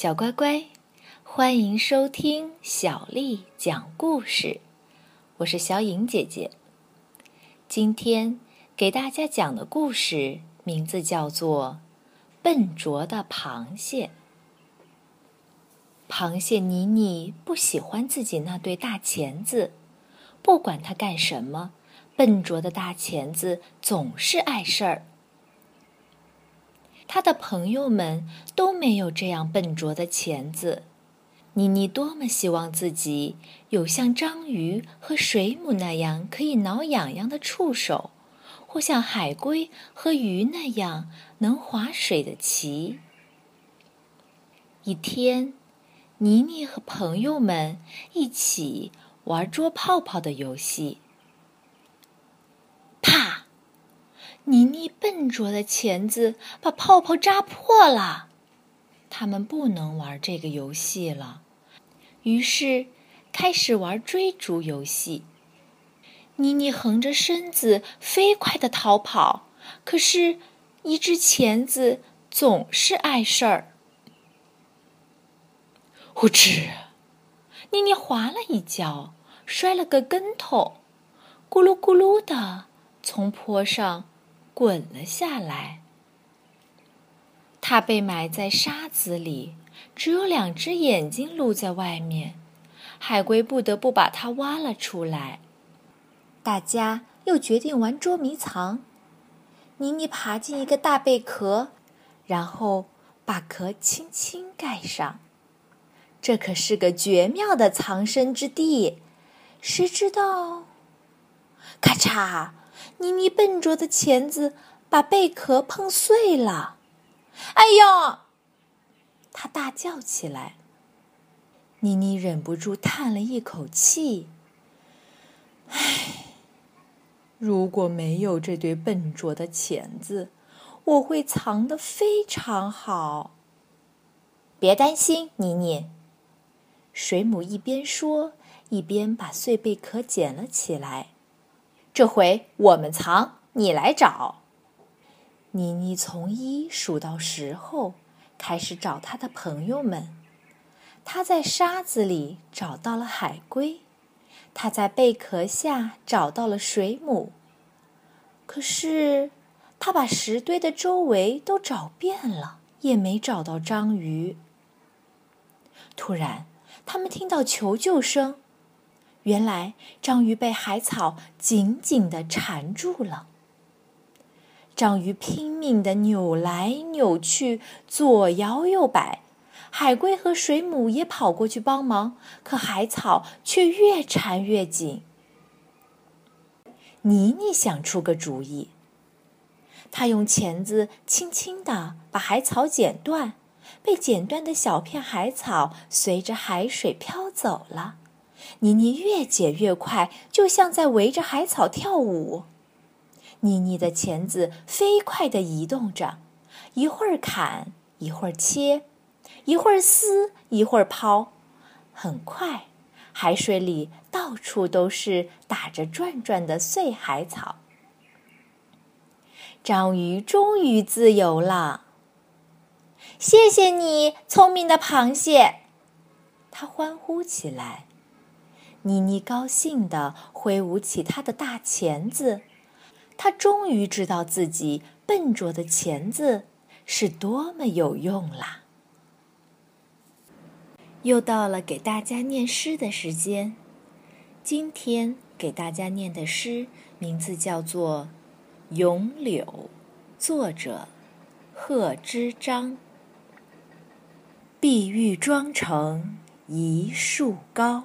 小乖乖，欢迎收听小丽讲故事。我是小颖姐姐。今天给大家讲的故事名字叫做《笨拙的螃蟹》。螃蟹妮妮不喜欢自己那对大钳子，不管它干什么，笨拙的大钳子总是碍事儿。他的朋友们都没有这样笨拙的钳子。妮妮多么希望自己有像章鱼和水母那样可以挠痒痒的触手，或像海龟和鱼那样能划水的鳍。一天，妮妮和朋友们一起玩捉泡泡的游戏。妮妮笨拙的钳子把泡泡扎破了，他们不能玩这个游戏了，于是开始玩追逐游戏。妮妮横着身子飞快地逃跑，可是，一只钳子总是碍事儿。呼哧！妮妮滑了一跤，摔了个跟头，咕噜咕噜的从坡上。滚了下来，它被埋在沙子里，只有两只眼睛露在外面。海龟不得不把它挖了出来。大家又决定玩捉迷藏。妮妮爬进一个大贝壳，然后把壳轻轻盖上。这可是个绝妙的藏身之地。谁知道？咔嚓！妮妮笨拙的钳子把贝壳碰碎了，哎呦！她大叫起来。妮妮忍不住叹了一口气：“唉，如果没有这对笨拙的钳子，我会藏得非常好。”别担心，妮妮。水母一边说，一边把碎贝壳捡了起来。这回我们藏，你来找。妮妮从一数到十后，开始找她的朋友们。她在沙子里找到了海龟，她在贝壳下找到了水母。可是，她把石堆的周围都找遍了，也没找到章鱼。突然，他们听到求救声。原来章鱼被海草紧紧地缠住了。章鱼拼命地扭来扭去，左摇右摆。海龟和水母也跑过去帮忙，可海草却越缠越紧。妮妮想出个主意，她用钳子轻轻地把海草剪断，被剪断的小片海草随着海水飘走了。妮妮越剪越快，就像在围着海草跳舞。妮妮的钳子飞快地移动着，一会儿砍，一会儿切，一会儿撕，一会儿抛。很快，海水里到处都是打着转转的碎海草。章鱼终于自由了！谢谢你，聪明的螃蟹！它欢呼起来。妮妮高兴地挥舞起她的大钳子，她终于知道自己笨拙的钳子是多么有用啦！又到了给大家念诗的时间，今天给大家念的诗名字叫做《咏柳》，作者贺知章。碧玉妆成一树高。